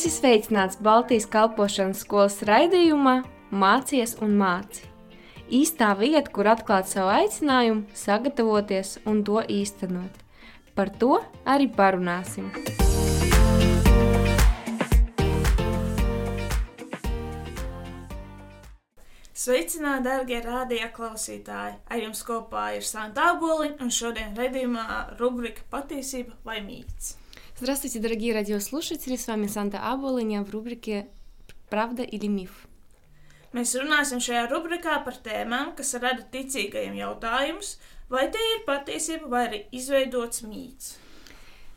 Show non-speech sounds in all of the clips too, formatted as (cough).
Esi sveicināts Baltijas kalpošanas skolas raidījumā Mācies un māci. Īstā vieta, kur atklāt savu aicinājumu, sagatavoties un to īstenot. Par to arī parunāsim. Sveicināti, darbie rādījā klausītāji! Ar jums kopā ir Santa Aboliņa un šodien redzījumā rubrika Patiesība vai mīts. Здравствуйте, дорогие радиослушатели! С вами Санта Аболиня в рубрике «Правда или миф?». Mēs runāsim šajā rubrikā par tēmām, kas rada ticīgajiem jautājumus, vai te ir patiesība vai arī izveidots mīts.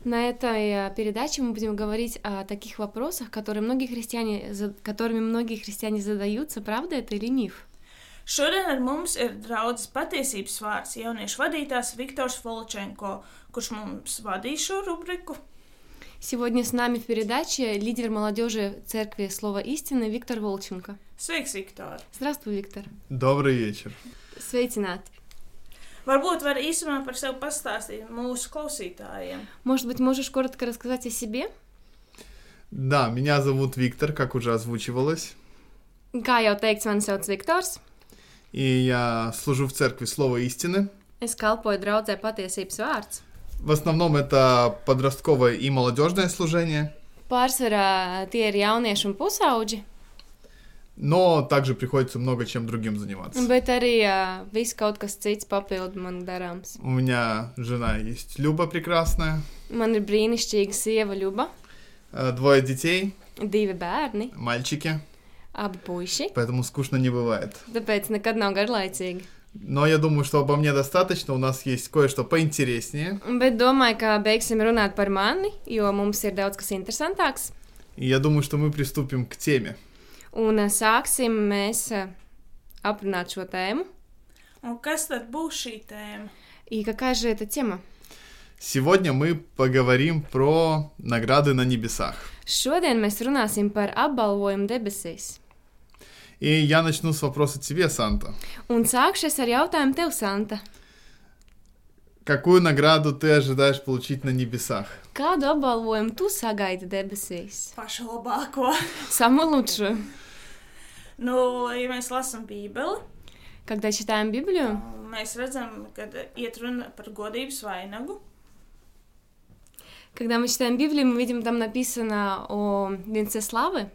На этой э, передаче мы будем говорить о таких вопросах, которые многие христиане, которыми многие христиане задаются, правда это или миф. Šodien ar mums ir draudzes patiesības vārds jauniešu vadītājs Viktors Volčenko, kurš mums vadīs šo rubriku. Сегодня с нами в передаче лидер молодежи церкви Слова Истины Виктор Волченко. Sveiks, Viktor! Здравствуй, Виктор. Добрый вечер. Sveicināti. Varbūt var īsumā par sevi pastāstīt mūsu klausītājiem. Может быть, можешь коротко рассказать о себе? Да, меня зовут Виктор, как уже озвучивалось. Kā jau teikts, mani sauc Viktors. И я служу в церкви Слова Истины. Es kalpoju draudzē patiesības vārds. В основном это подростковое и молодежное служение, Pārsvarā tie ir jaunieši un pusauģi, но также приходится много чем другим заниматься. bet arī uh, viss kaut kas cits papildu man darāms. У меня жена есть Люба прекрасная, Man ir brīnišķīga sieva Ļuba, э, двое детей, divi bērni, мальчики, abi puiši, поэтому скучно не бывает. tāpēc nekad nav garlaicīgi. Но я думаю, что обо мне достаточно, у нас есть кое-что поинтереснее. Bet domāju, ka beigsim runāt par mani, jo mums ir daudz kas interesantāks. И я думаю, что мы приступим к теме. Un uh, sāksim mēs uh, aprunāt šo tēmu. Un kas tad būs šī tēma? И какая же эта тема? Сегодня мы поговорим про награды на небесах. Šodien mēs runāsim par apbalvojumu debesīs. И я начну с вопроса тебе, Санта. Un sākšies ar jautājumu tev, Santa. Какую награду ты ожидаешь получить на небесах? Kādu apbalvojumu tu sagaidi debesīs? Pašu labāko. Самолучшую. Nu, ja mēs lasām Bībeli, Когда читаем Библию, mēs redzam, ka iet runa par godības vainagu. когда мы читаем Библию, мы видим там написано о венце славы.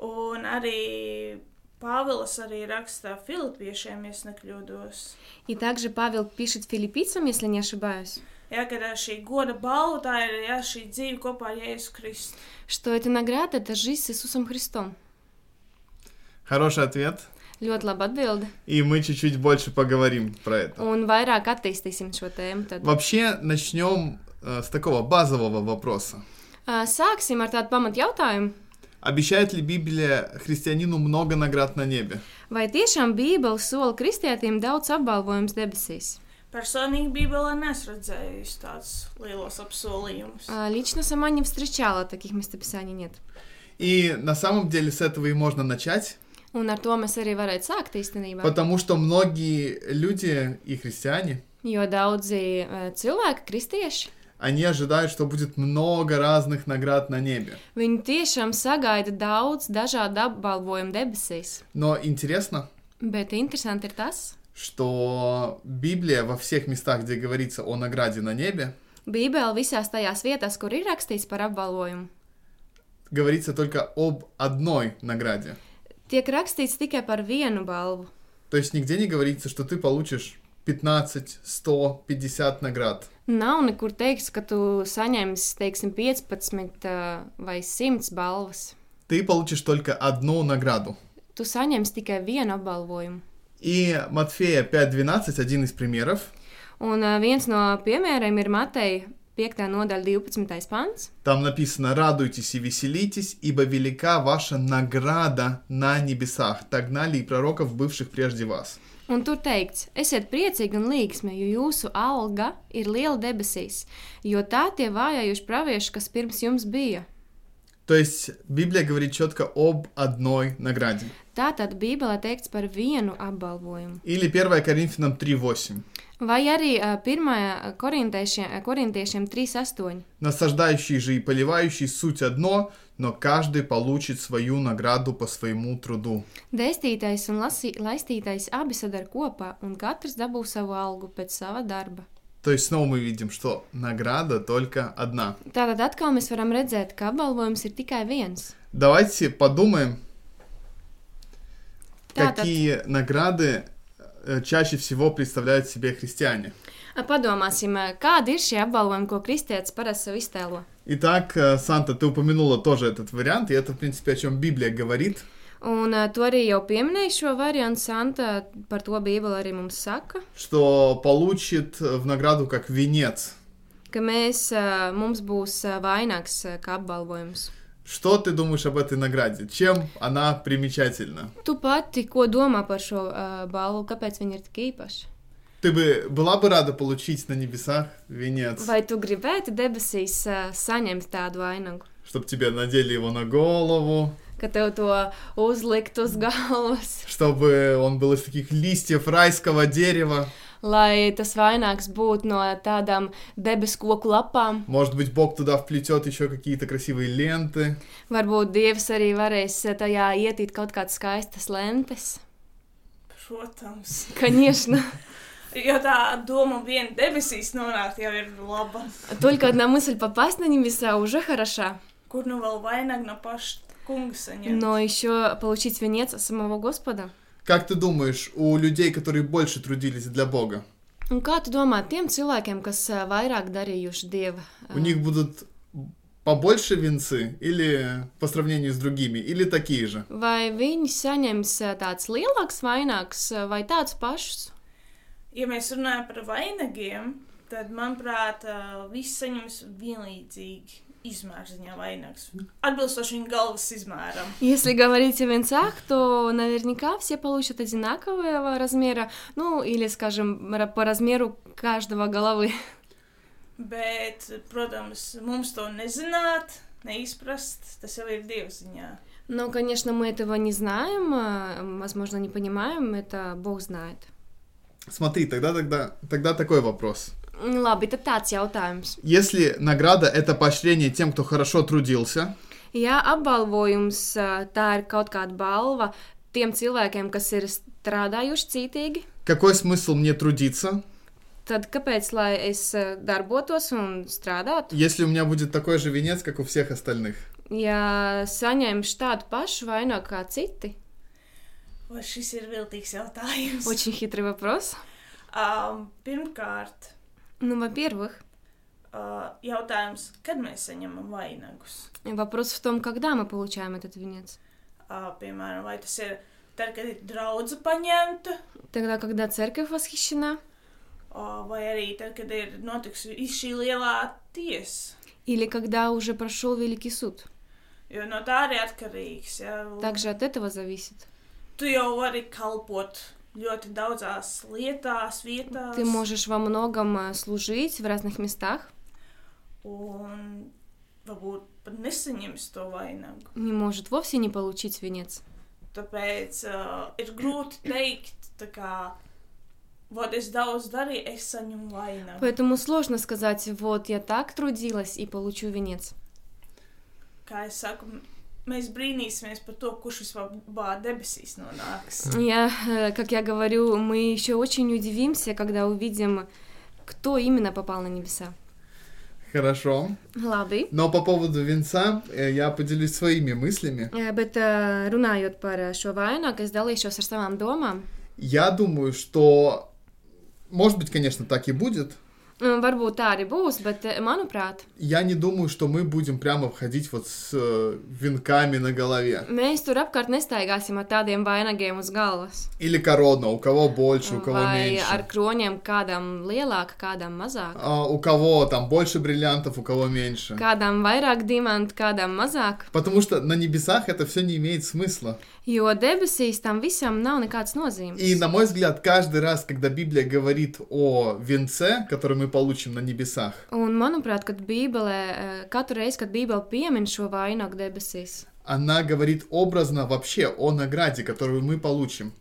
Un arī Pāvils arī raksta Filipiešiem, ja es nekļūdos. И также Павел пишет филиппийцам, если не ошибаюсь, šī goda balva tā ir jā, šī dzīve kopā ar Jēzu Kristu. что эта награда – это жизнь с Иисусом Христом. Хороший ответ. Ļoti labi atbildi. И мы чуть-чуть больше поговорим про это. Un vairāk attīstīsim šo tēmu. Tad. Вообще, начнем э, с такого базового вопроса. Ā, Sāksim ar tādu pamatu jautājumu. Обещает ли Библия христианину много наград на небе? Vai tiešām Bībele sola kristietim daudz apbalvojumus debesīs? Personīgi Bībelē nesu redzējis tādus lielos apsolījumus. А, Лично сама не встречала таких местописаний, нет. И на самом деле с этого и можно начать, Un ar to mēs arī varētu sākt īstenībā. потому что многие люди и христиане, Jo daudzi cilvēki, kristieši, они ожидают, что будет много разных наград на небе. viņi tiešām sagaida daudz dažādu apbalvojumu debesīs. Но интересно, Bet interesanti ir tas, что Библия во всех местах, где говорится о награде на небе, Bībele visās tajās vietās, kur ir rakstīts par apbalvojumu, говорится только об одной награде. tiek rakstīts tikai par vienu balvu. То есть нигде не говорится, что ты получишь 15, 100, 50 наград. Nav nekur teikts, ka tu saņemsi, teiksim, 15 ā, vai 100 balvas. Ты получишь только одну награду. Tu saņemsi tikai vienu apbalvojumu. И Матфея 5.12, один из примеров, Un ā, viens no piemēriem ir Mateja 5. nodaļa, 12. pants. там написано «Радуйтесь и веселитесь, ибо велика ваша награда на небесах, так гнали и пророков, бывших прежде вас». Un tur teikts, esiet priecīgi un līgsmi, jo jūsu alga ir liela debesīs, jo tā tie vājājuši pravieši, kas pirms jums bija. То есть Библия говорит четко об одной награде. Tātad Bībelē teikts par vienu apbalvojumu. Или 1 Коринфянам 3.8. Vai arī ā, pirmajā korintiešiem, korintiešiem 3.8. Насаждающий же и поливающий суть одно, но каждый получит свою награду по своему труду. Dēstītais un lasī, laistītais abi sadar kopā, un katrs dabū savu algu pēc sava darba. То есть снова мы видим, что награда только одна. Tātad atkal mēs varam redzēt, ka apbalvojums ir tikai viens. Давайте подумаем, Tātad какие награды э, чаще всего представляют себе христиане. ā, padomāsim, ā, kādi ir šie apbalvojumi, ko kristietis parasti sev iztēlo. Итак, э, Санта, ты упомянула тоже этот вариант, и это, в принципе, о чем Библия говорит. Un uh, tu arī jau pieminēji šo variantu, Santa, par to Bībele arī mums saka, что получит в награду как венец. ka mēs, uh, mums būs uh, vainags uh, kā apbalvojums. Что ты думаешь об этой награде? Чем она примечательна? Tu pati, ko domā par šo uh, balvu, kāpēc viņa ir tik īpaša? Ты бы была бы рада получить на небесах венец, Vai tu gribētu debesīs uh, saņemt tādu vainagu, чтобы тебе надели его на голову, ka tev to uzlikt uz galvas, чтобы он был из таких листьев райского дерева? lai tas vainags būtu no tādām debesu koku lapām? Может быть, Бог туда вплетет еще какие-то красивые ленты? Varbūt Dievs arī varēs uh, tajā ietīt kaut kādas skaistas lentes. Protams. Конечно. (laughs) Jo tā doma viena debesīs nonākt jau ir laba. Только одна мысль попасть на небеса уже хороша. Kur nu vēl vainag no paša kunga saņemt? Но еще получить венец от самого Господа. Как ты думаешь, у людей, которые больше трудились для Бога, Un kā tu domā tiem cilvēkiem, kas ā, vairāk darījuši dieva? ā, у них будут побольше венцы или по сравнению с другими, или такие же? Vai viņi saņems ā, tāds lielāks vainags ā, vai tāds pašs? Ja mēs runājam par vainagiem, tad, manuprāt, ā, visi saņems vienlīdzīgi. Если говорить о венцах, то наверняка все получат одинакового размера, ну или, скажем, по размеру каждого головы. Bet, protams, mums to nezināt, neizprast, tas jau ir dievziņā. Но, конечно, мы этого не знаем, возможно, не понимаем, это Бог знает. Смотри, тогда, тогда, тогда такой вопрос. Labi, tad tāds jautājums. Если награда это поощрение тем, кто хорошо трудился, Ja apbalvojums ā, tā ir kaut kāda balva tiem cilvēkiem, kas ir strādājuši cītīgi, какой смысл мне трудиться, tad kāpēc lai es ā, darbotos un strādātu? если у меня будет такой же венец, как у всех остальных? Ja saņemšu tādu pašu vainagu kā citi, Vai šis ir viltīgs jautājums? очень хитрый вопрос. Um, pirmkārt, Ну, во-первых, uh, jautājums, kad mēs saņemam vainagus? вопрос в том, когда мы получаем этот венец. Uh, piemēram, vai tas ir tad, kad ir draudzība paņemta, Тогда, когда церковь восхищена, uh, vai arī tad, kad ir notikusi šī lielā tiesa. или когда уже прошел Великий суд. Jo no tā arī atkarīgs. Ja? Также от этого зависит. Tu jau vari kalpot ļoti daudzās lietās, vietās. Ты можешь во многом служить в разных местах, Un varbūt pat nesaņems to vainagu. и может вовсе не получить венец. Tāpēc uh, ir grūti teikt, tā kā, вот es daudz darīju, es saņemu vainagu. Поэтому сложно сказать, вот я так трудилась и получу венец. Kā es saku, mēs brīnīsimies par to, kurš vispār debesīs nonāks. Я, э, как я говорю, мы еще очень удивимся, когда увидим, кто именно попал на небеса. Хорошо. Labi. Но по поводу венца э, я поделюсь своими мыслями. Eh, Bet runājot par šo vainagu, es dalīšos ar savām domām. Я думаю, что, может быть, конечно, так и будет. Mm, Varbūt tā arī būs, bet, eh, manuprāt, Я не думаю, что мы будем прямо входить вот с э, венками на голове. mēs tur apkārt nestaigāsim ar tādiem vainagiem uz galvas. Или корона, у кого больше, у кого Vai меньше. ar kroņiem kādam lielāka, kādam mazāk. А, у кого там больше бриллиантов, у кого меньше. Kādam vairāk diamantu, kādam mazāk. Потому что на небесах это все не имеет смысла. Jo debesīs tam visam nav nekāds nozīmes. И, на мой взгляд, каждый раз, когда Библия говорит о венце, который мы получим на небесах, Un, manuprāt, kad Bībelē, eh, katru reizi, kad Bībele piemin šo vainagu debesīs, она говорит образно вообще о награде, которую мы получим.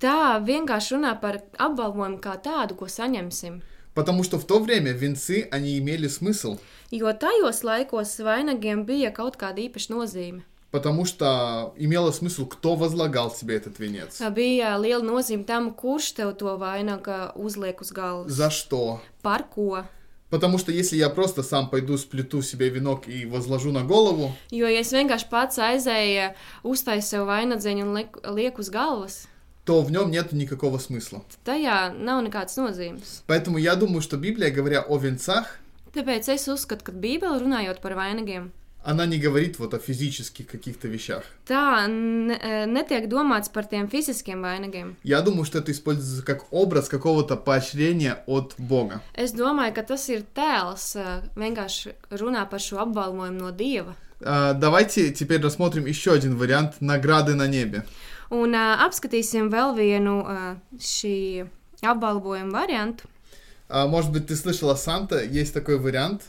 Tā vienkārši runā par apbalvojumu kā tādu, ko saņemsim. Потому что в то время венцы, они имели смысл. Jo tajos laikos vainagiem bija kaut kāda īpaša nozīme. Потому что имело смысл, кто возлагал себе этот венец. Bija liela nozīme tam, kurš tev to vainagu uzliek uz galvas. За что? Par ko? Потому что если я просто сам пойду сплету себе венок и возложу на голову, Jo, ja es vienkārši pats aizēju, uztaisu sev vainagdziņu un liek- lieku uz galvas, то в нем нет никакого смысла. tad tajā nav nekādas nozīmes. Поэтому я думаю, что Библия, говоря о венцах, Tāpēc es uzskatu, ka Bībele runājot par vainagiem, она не говорит вот о физических каких-то вещах. e, netiek domāts par tiem fiziskiem vainagiem. Я думаю, что это используется как образ какого-то поощрения от Бога. Es domāju, ka tas ir tēls, vienkārši runā par šo apbalvojumu no Dieva. Давайте теперь рассмотрим еще один вариант награды на небе. Un uh, apskatīsim vēl vienu uh, šī apbalvojuma variantu. А, Может быть, ты слышала, Санта, есть такой вариант,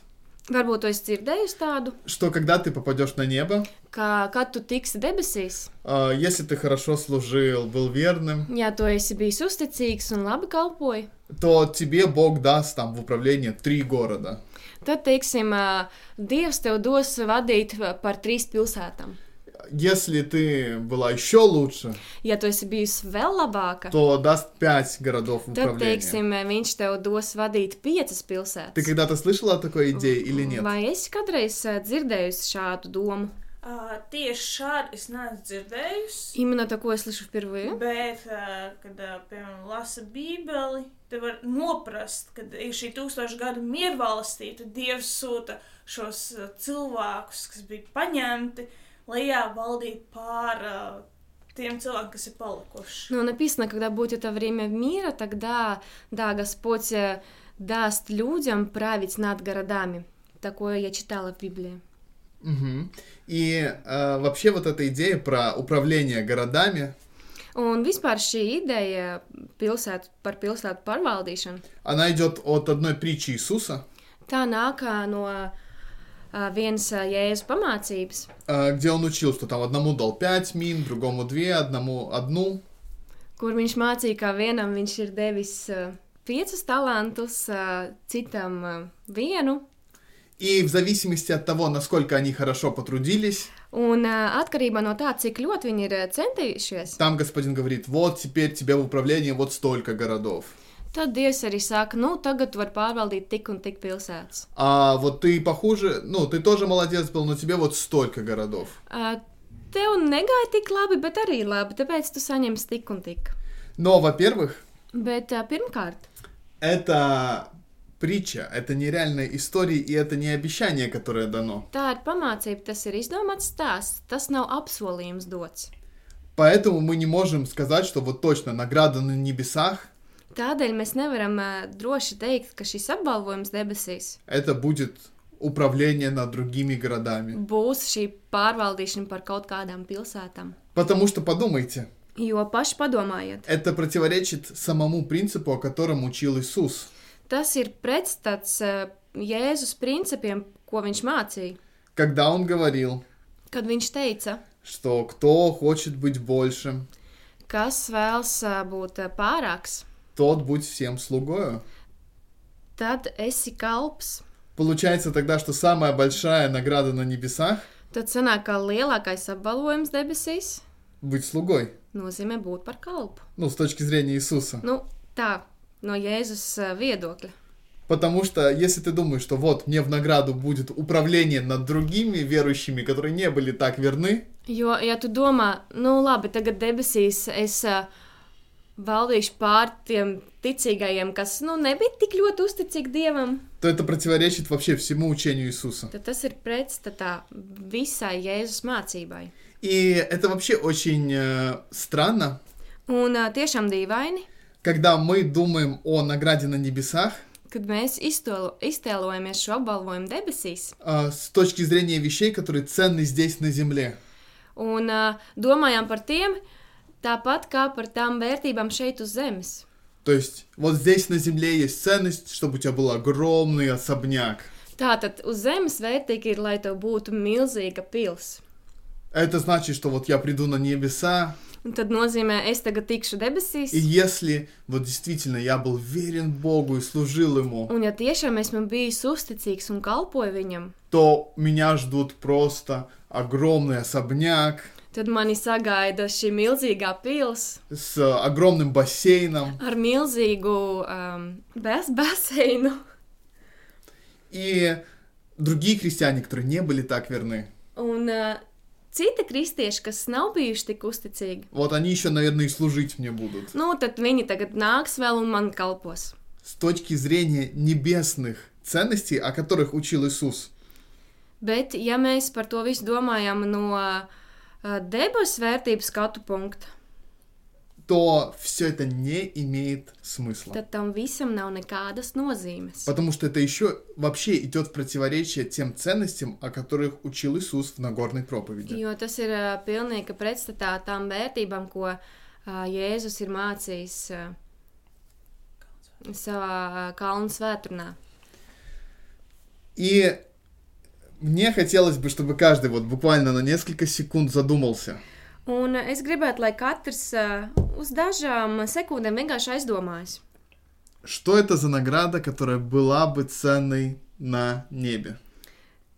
Varbūt jūs dzirdējāt tādu, что когда ты попадешь на небо, ka, kad tu tiksi debesīs, а, если ты хорошо служил, был верным, ja tu esi bijis uzticīgs un labi kalpoji, то тебе Бог даст там в управление три города. tad, teiksim, uh, Dievs tev dos vadīt par trīs pilsētām. Если ты была еще лучше, Ja tu esi bijusi vēl labāka, то даст пять городов в tad, управление. teiksim, viņš tev dos vadīt piecas pilsētas. Ты когда-то слышала о такой идее или нет? Vai esi kādreiz uh, dzirdējusi šādu domu? Uh, tieši šādi es neesmu dzirdējusi. Именно такое слышу впервые. Bet, uh, kad, uh, piemēram, lasa Bībeli, tad var noprast, ka ir šī tūkstošu gadu miervalstī, tad Dievs sūta šos uh, cilvēkus, kas bija paņemti, lai jā, valdītu pār uh, tiem cilvēkiem, kas ir palikuši. Ну, написано, когда будет это время мира, тогда, да, Господь э, даст людям править над городами. Такое я читала в Библии. Мгм. И э, вообще вот эта идея про управление городами, Un vispār šī ideja pilsētu, par pilsētu pārvaldīšanu, она идет от одной притчи Иисуса, tā nāk ā, no ā, Jēzus pamācības, э, где он учил, что там одному дал пять мин, другому две, одному одну. kur viņš mācīja, ka vienam viņš ir devis ā, piecus talantus, ā, citam vienu. И в зависимости от того, насколько они хорошо потрудились, Un atkarībā no tā, cik ļoti viņi ir centījušies, там господин говорит, вот теперь тебе в управление вот столько городов. Tad Dievs arī saka, nu, tagad tu vari pārvaldīt tik un tik pilsētas. А вот ты похуже, ну, ты тоже молодец был, но тебе вот столько городов. Ā, Tev negāja tik labi, bet arī labi, tāpēc tu saņemsi tik un tik. Но, во-первых, Bet ā, pirmkārt, это притча, это нереальная история, и это не обещание, которое дано. tā ir pamācība, tas ir izdomāts stāsts, tas nav apsolījums dots. Поэтому мы не можем сказать, что вот точно награда на небесах Tādēļ mēs nevaram droši teikt, ka šis apbalvojums debesīs это будет управление над другими городами. būs šī pārvaldīšana par kaut kādām pilsētām. Потому что подумайте, Jo paši padomājiet, это противоречит самому принципу, о котором учил Иисус. tas ir pretstats Jēzus principiem, ko viņš mācīja. Когда он говорил, Kad viņš teica, что кто хочет быть большим, kas vēlas būt pārāks, тот будь всем слугою. tad esi kalps. Получается тогда, что самая большая награда на небесах Tad sanāk, ka lielākais apbalvojums debesīs — быть слугой. nozīmē būt par kalpu. Ну, с точки зрения Иисуса. Nu, tā, no Jēzus ā, viedokļa. Потому что если ты думаешь, что вот мне в награду будет управление над другими верующими, которые не были так верны, Jo, ja tu domā, nu labi, tagad debesīs es uh, valdīšu pār tiem ticīgajiem, kas nu, nebija tik ļoti uzticīgi Dievam, то это противоречит вообще всему учению Иисуса. tad tas ir pretstatā visai Jēzus mācībai. И это вообще очень э, странно, Un uh, tiešām dīvaini, когда мы думаем о награде на небесах kad mēs iztolo, iztēlojamies šo apbalvojumu debesīs э, с точки зрения вещей, которые ценны здесь на земле. un uh, domājam par tiem tāpat kā par tām vērtībām šeit uz zemes. То есть вот здесь на земле есть ценность, чтобы у тебя был огромный особняк. Tātad uz zemes vērtīgi ir, lai tev būtu milzīga pils. Это значит, что вот я приду на небеса, Un tad nozīmē, es tagad tikšu debesīs. И если вот действительно я был верен Богу и служил Ему, Un ja tiešām esmu bijis uzticīgs un kalpoju viņam, то меня ждут просто огромный особняк tad mani sagaida šī milzīgā pils с огромным бассейном ar milzīgu um, bas baseinu. и другие христиане, которые не были так верны. Un uh, citi kristieši, kas nav bijuši tik uzticīgi, Вот они еще, наверное, и служить мне будут. nu, tad viņi tagad nāks vēl un man kalpos. С точки зрения небесных ценностей, о которых учил Иисус, Bet, ja mēs par to visu domājam no uh, debesu vērtības skatu punkta, то все это не имеет смысла. tad tam visam nav nekādas nozīmes. Потому что это еще вообще идет в противоречие тем ценностям, о которых учил Иисус в Нагорной проповеди. Jo tas ir uh, pilnīgi pretstatā tām vērtībām, ko uh, Jēzus ir mācījis uh, savā uh, kalnu svētdienā. И мне хотелось бы, чтобы каждый вот буквально на несколько секунд задумался, Un es gribētu, lai katrs uh, uz dažām sekundēm vienkārši aizdomājas, что это за награда, которая была бы ценной на небе.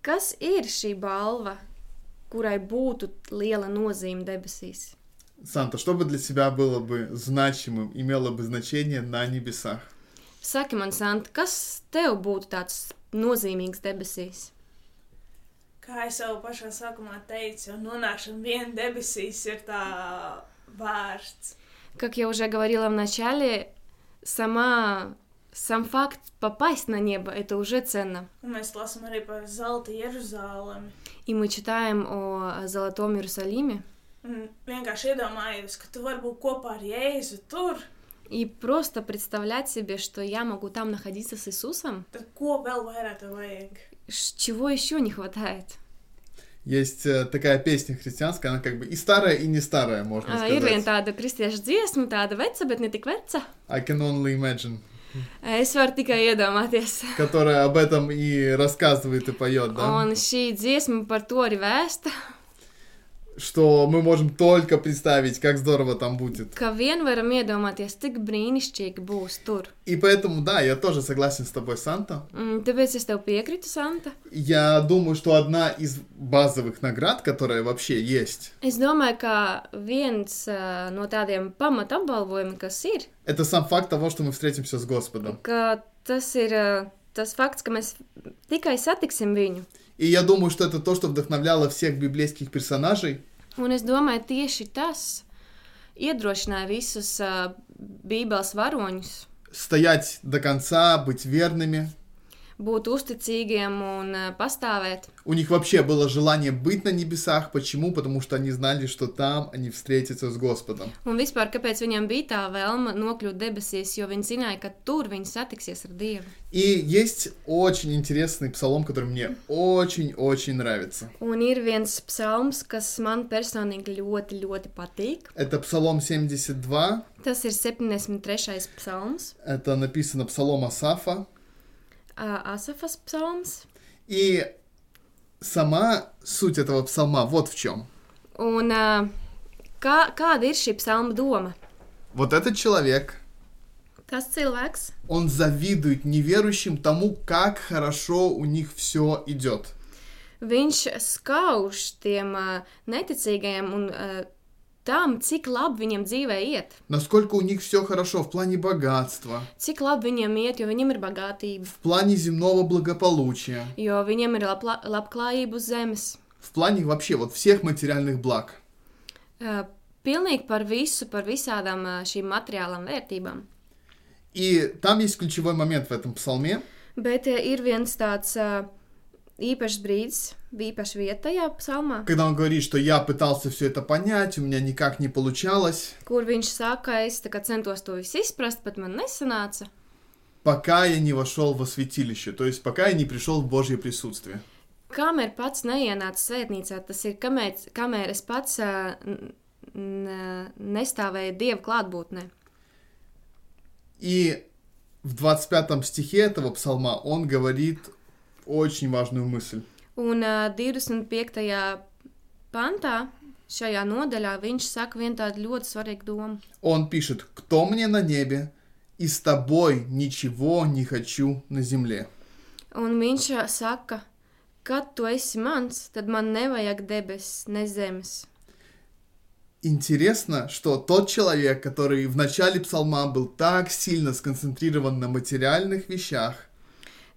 kas ir šī balva, kurai būtu liela nozīme debesīs. Санта, что бы для тебя было бы значимым, имело бы значение на небесах? Saki man, Santa, kas tev būtu tāds nozīmīgs debesīs? Kā jau pašā sākumā teicu, nonākšana vien debesīs ir tā vērts. Как я уже говорила в начале, сама, сам факт попасть на небо – это уже ценно. Mēs lasām arī par zelta Jeruzalemi. И мы читаем о Золотом Иерусалиме. И просто представлять себе, что я могу там находиться с Иисусом, Чего еще не хватает? Есть э, такая песня христианская, она как бы и старая, и не старая, можно Uh, ir viena сказать. tāda kristiešu dziesma, tāda veca, bet ne tik veca. I can only imagine. Es varu tikai iedomāties. Которая об этом и рассказывает и поет, да? Un šī dziesma par to arī vēsta, Что мы можем только представить, как здорово там будет. ka vien varam iedomāties, cik brīnišķīgi būs tur. И поэтому, да, я тоже согласен с тобой, Санта. Mm, Tāpēc es tev piekrītu, Santa. Я думаю, что одна из базовых наград, которая вообще есть, Es domāju, ka viens uh, no tādiem pamatapbalvojumiem, kas ir, это сам факт того, что мы встретимся с Господом. ka tas ir uh, tas fakts, ka mēs tikai satiksim viņu. И я думаю, что это то, что вдохновляло всех библейских персонажей, Un es domāju, tieši tas iedrošināja visus uh, Bībeles varoņus стоять до конца, быть верными. būt uzticīgiem un uh, pastāvēt. У них вообще было желание быть на небесах. Почему? Потому что они знали, что там они встретятся с Господом. Un vispār, kāpēc viņam bija tā vēlme nokļūt debesīs, jo viņi zināja, ka tur viņi satiksies ar Dievu. И есть очень интересный псалом, который мне очень-очень нравится. Un ir viens psalms, kas man personīgi ļoti, ļoti patīk. Это Псалом 72. Tas ir 73. psalms, Это написано Псалом Асафа. Uh, Asafas psalms. И сама суть этого псалма вот в чем. Un uh, kā, kāda ir šī psalma doma? Вот этот человек, Tas cilvēks, он завидует неверующим тому, как хорошо у них все идет. viņš skauž tiem uh, neticīgajiem un uh, tam, cik labi viņiem dzīvē iet. Насколько у них все хорошо в плане богатства, Cik labi viņiem iet, jo viņiem ir bagātība, в плане земного благополучия, jo viņiem ir labla, labklājība uz zemes. в плане вообще вот всех материальных благ. Uh, pilnīgi par visu, par visādām uh, šīm materiālām vērtībām. И там есть ключевой момент в этом псалме, Bet uh, ir viens tāds uh, īpašs brīdis, vieta tajā psalmā, когда он говорит, что я пытался все это понять, у меня никак не получалось, viņš saka, es tā kā centos to visu izprast, bet man nesanāca. пока я не вошел во святилище, то есть пока я не пришел в Божье присутствие. Kamēr pats neienāca svētnīcā, tas ir kamēr, kamēr es pats nestāvēju Dieva klātbūtnē. И в 25 стихе этого псалма он говорит очень важную мысль. Un uh, 25. pantā šajā nodaļā viņš saka vienu tādu ļoti svarīgu domu. Он пишет, кто мне на небе, и с тобой ничего не хочу на земле. Un viņš ā, saka, kad tu esi mans, tad man nevajag debesis, ne zemes. Интересно, что тот человек, который в начале псалма был так сильно сконцентрирован на материальных вещах,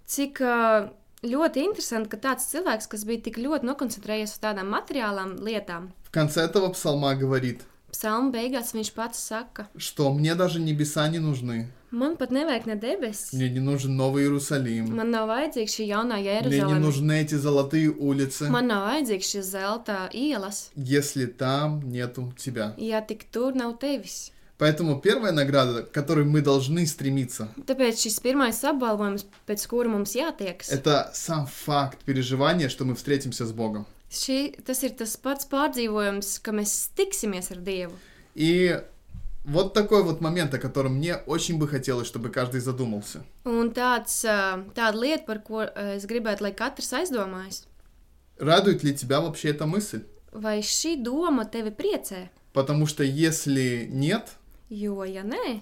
Cik ļoti interesanti, ka tāds cilvēks, kas bija tik ļoti nokoncentrējies uz tādām materiālām lietām, в конце этого псалма говорит, psalma beigās viņš pats saka, что мне даже небеса не нужны, man pat nevajag ne debesis, мне не нужен Новый Иерусалим, man nav vajadzīga šī jaunā мне не Jeruzaleme, нужны эти золотые улицы, man nav vajadzīgs šis zelta ielas, если там нету тебя. ja tik tur nav tevis. Поэтому первая награда, к которой мы должны стремиться, Tāpēc šis pirmais apbalvojums, pēc kura mums jātiekas, это сам факт переживания, что мы встретимся с Богом. šī, tas ir tas pats pārdzīvojums, ka mēs tiksimies ar Dievu. И вот такой вот момент, о котором мне очень бы хотелось, чтобы каждый задумался. Un tāds, tāda lieta, par ko es gribētu, lai katrs aizdomājas, Радует ли тебя вообще эта мысль? vai šī doma tevi priecē? Потому что если нет, Jo, ja nē,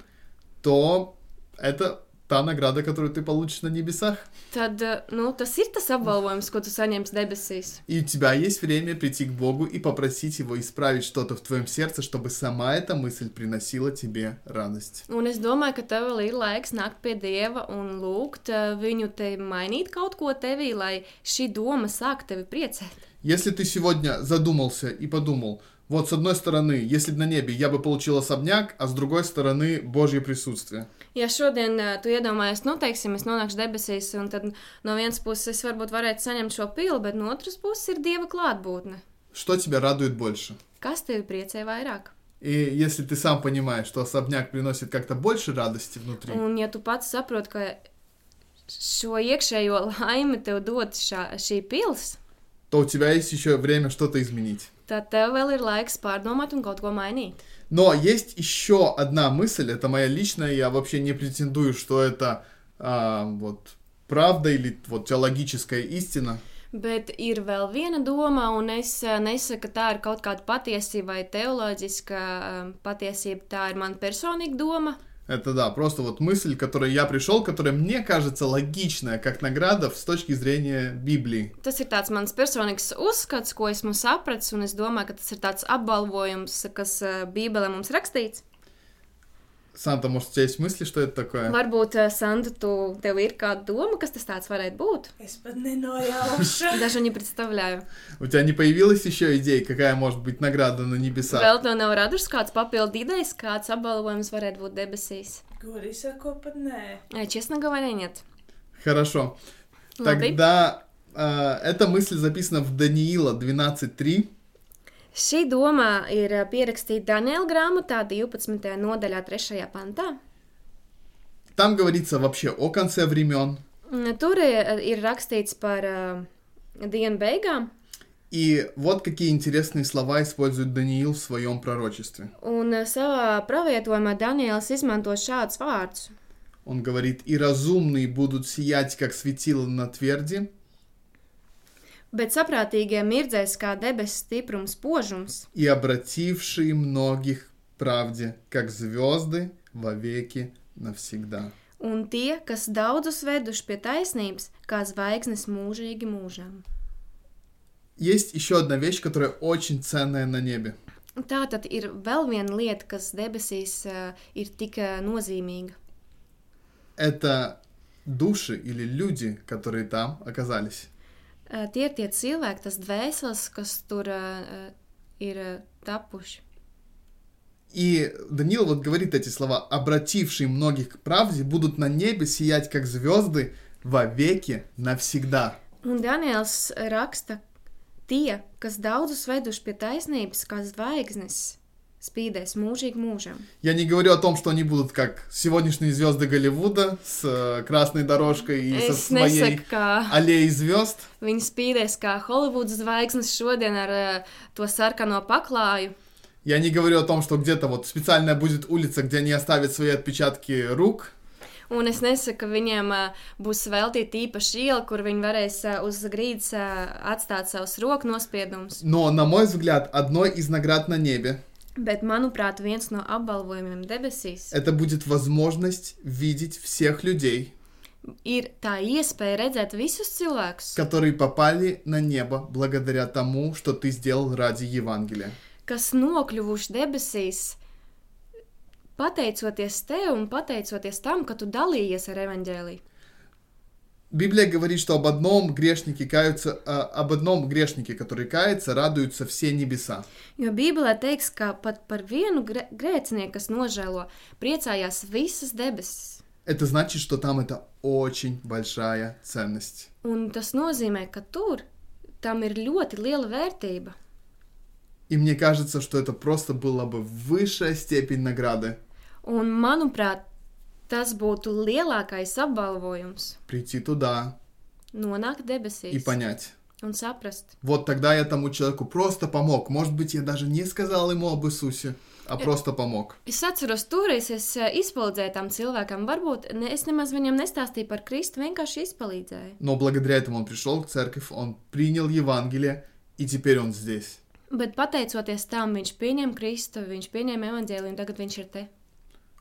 то это та награда, которую ты получишь на небесах. tad nu, tas ir tas apbalvojums, ko tu saņemsi debesīs. И у тебя есть время прийти к Богу и попросить Его исправить что-то в твоем сердце, чтобы сама эта мысль приносила тебе радость. Un es domāju, ka tev vēl ir laiks nākt pie Dieva un lūgt viņu te mainīt kaut ko tevī, lai šī doma sāk tevi priecēt. Если ты сегодня задумался и подумал, вот с одной стороны, если бы на небе я бы получил особняк, а с другой стороны Божье присутствие. Ja šodien uh, tu iedomājies, nu, teiksim, es nonākšu debesīs, un tad no vienas puses es varbūt varētu saņemt šo pilu, bet no otras puses ir dieva klātbūtne. Что тебя радует больше? Kas tevi priecē vairāk? И если ты сам понимаешь, что особняк приносит как-то больше радости внутри, Un, ja tu pats saproti, ka šo iekšējo laimi tev dod šā, šī pils, то у тебя есть еще время что-то изменить. tad tev vēl ir laiks pārdomāt un kaut ko mainīt. Но есть еще одна мысль, это моя личная, я вообще не претендую, что это а, вот правда или вот теологическая истина. Bet ir vēl viena doma, un es ā, nesaku, ka tā ir kaut kāda patiesība vai teoloģiska ā, patiesība. Tā ir mana personīga doma. Это да, просто вот мысль, к которой я пришел, которая мне кажется логичная, как награда с точки зрения Библии. Tāds mans personīgs uzskats, ko esmu sapratis, un es domāju, ka tas ir tāds apbalvojums, kas ā, Bībelē mums rakstīts. Санта, может, у тебя есть мысли, что это такое? Varbūt, ā, Sandra, tu, tev ir kāda doma, kas tas tāds varētu būt? Es pat nenojaušu. (laughs) Dažu не представляю. У тебя не появилась еще идея, какая может быть награда на небесах? Vēl tev nav radušas kāds papildu idejas, kāds apbalvojums varētu būt debesīs. Godīgi sakot, pat nē. Честно говоря, нет. Хорошо. Labi. Тогда а, эта мысль записана в Даниила 12.3. Šī doma ir pierakstīta Daniela grāmatā, 12. nodaļā, 3. pantā. Там говорится вообще о конце времен. Tur ir, ir rakstīts par uh, dienu beigām, И вот какие интересные слова использует Даниил в своем пророчестве. un ā, savā pravietojumā Daniels izmanto šādus vārdus. Он говорит, и разумные будут сиять, как светило на тверди, Bet saprātīgie mirdzēs kā debesu stiprums, požums, и обратившие многих к правде, как звезды вовеки навсегда. un tie, kas daudzus veduši pie taisnības, kā zvaigznes mūžīgi mūžām. Есть еще одна вещь, которая очень ценная на небе. Tā tad ir vēl viena lieta, kas debesīs uh, ir tik ā, nozīmīga. Это души или люди, которые там оказались. Uh, tie ir tie cilvēki, tas dvēseles, kas tur uh, ir uh, tapuši. И Даниил вот говорит эти слова, обратившие многих к правде, будут на небе сиять, как звезды, вовеки навсегда. Un Daniels raksta, tie, kas daudzus veduši pie taisnības, kā zvaigznes, spīdēs mūžīgi mūžam. Я не говорю о том, что они будут как сегодняшние звезды Голливуда с э, красной дорожкой и со Es своей nesaku, ka аллеей звезд. viņi spīdēs kā Holivudas zvaigznes šodien ar uh, to sarkano paklāju. Я не говорю о том, что где-то вот специальная будет улица, где они оставят свои отпечатки рук. Un es nesaku, ka viņiem uh, būs veltīta īpaša iela, kur viņi varēs uh, uz grīdas uh, atstāt savus roku nospiedumus. Но, на мой взгляд, одной из наград на небе Bet, manuprāt, viens no apbalvojumiem debesīs это будет возможность видеть всех людей, ir tā iespēja redzēt visus cilvēkus, которые попали на небо благодаря тому, что ты сделал ради Евангелия. kas nokļuvuši debesīs, pateicoties tev un pateicoties tam, ka tu dalījies ar evaņģēliju. Библия говорит, что об одном грешнике каются, а, об одном грешнике, который кается, радуются все небеса. Jo Bībelē teiks, ka pat par vienu gre- grēcinieku, kas nožēlo, priecājās visas debesis. Это значит, что там это очень большая ценность. Un tas nozīmē, ka tur tam ir ļoti liela vērtība. И мне кажется, что это просто была бы высшая степень награды Un, manuprāt, tas būtu lielākais apbalvojums прийти туда nonākt и debesīs понять. un saprast. Вот тогда я тому человеку просто помог. Может быть, я даже не сказал ему об Иисусе, а просто помог. Es atceros, toreiz es eh, izpalīdzēju tam cilvēkam. Varbūt ne, es nemaz viņam nestāstīju par Kristu, vienkārši izpalīdzēju. Но благодаря этому он пришел в церковь, он принял Евангелие, и теперь он здесь. Bet pateicoties tam, viņš pieņēma Kristu, viņš pieņēma evaņģēliju, un tagad viņš ir te.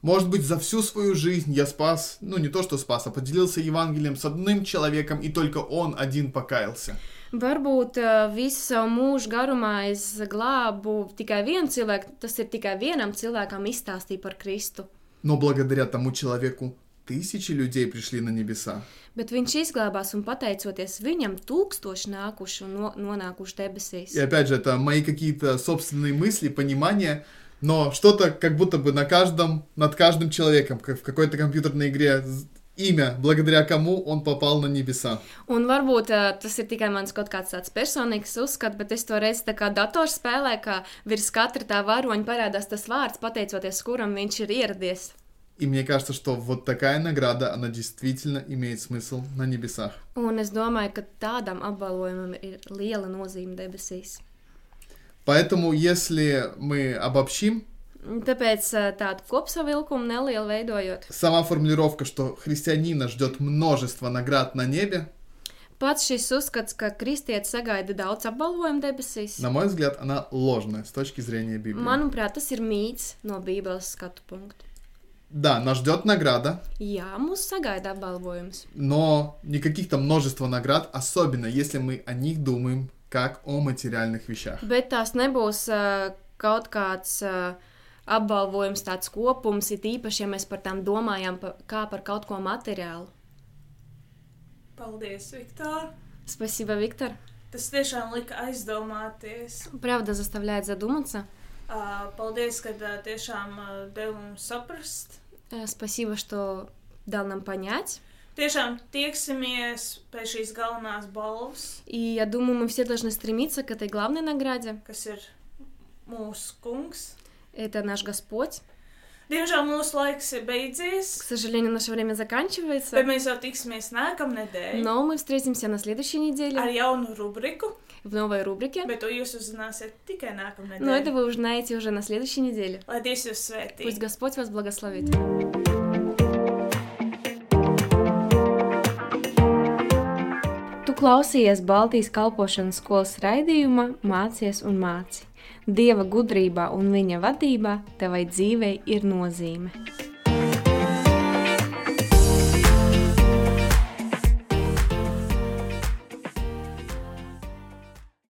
Может быть, за всю свою жизнь я спас, ну не то что спас, а поделился Евангелием с одним человеком, и только он один покаялся. Varbūt uh, visu savu mūžu garumā es glābu tikai vienu cilvēku, tas ir tikai vienam cilvēkam izstāstīt par Kristu. Но благодаря тому человеку тысячи людей пришли на небеса. Bet viņš izglābās un pateicoties viņam, tūkstoši nākuši un no, nonākuši debesīs. И опять же, это мои какие-то собственные мысли, понимания, но что-то как будто бы на каждом, над каждым человеком, как в какой-то компьютерной игре, з- имя, благодаря кому он попал на небеса. Un varbūt uh, tas ir tikai mans kaut kāds tāds personīgs uzskats, bet es to redzu tā kā datorspēlē, kā virs katra tā varoņa parādās tas vārds, pateicoties kuram viņš ir ieradies. И мне кажется, что вот такая награда, она действительно имеет смысл на небесах. Un es domāju, ka tādam apbalvojumam ir liela nozīme debesīs. Поэтому, если мы обобщим, Tāpēc ā, tādu kopsavilkumu nelielu veidojot, сама формулировка, что христианина ждет множество наград на небе, pats šis uzskats, ka kristietis sagaida daudz apbalvojumu debesīs, на мой взгляд, она ложная с точки зрения Библии. manuprāt, tas ir mīts no Bībeles skatu punkta. Да, нас ждет награда, Jā, mūs sagaida apbalvojums, но не каких-то множество наград, особенно если мы о них думаем как о материальных вещах. bet tās nebūs ā, kaut kāds ā, apbalvojums, tāds kopums, it īpaši, ja mēs par tām domājam pa, kā par kaut ko materiālu. Paldies, Viktor! Спасибо, Виктор. Tas tiešām lika aizdomāties. Правда заставляет задуматься. Ā, Paldies, ka ā, tiešām ā, devi mums saprast. Э, Спасибо, что дал нам понять. Tiešām tieksimies pēc šīs galvenās balvas, И я думаю, мы все должны стремиться к этой главной награде. kas ir mūsu kungs. Это наш Господь. Diemžēl mūsu laiks ir К beidzies, сожалению, наше время заканчивается. bet mēs jau tiksimies nākamnedēļ Но мы встретимся на следующей ar неделе jaunu rubriku, в новой рубрике. bet to jūs uzzināsiet tikai nākamnedēļ. Но это вы узнаете уже на следующей неделе. Lai Dievs jūs svētī! Пусть Господь вас благословит. Tu klausījies Baltijas kalpošanas skolas raidījumā Mācies un māci. Dieva gudrībā un viņa vadībā tevai dzīvei ir nozīme.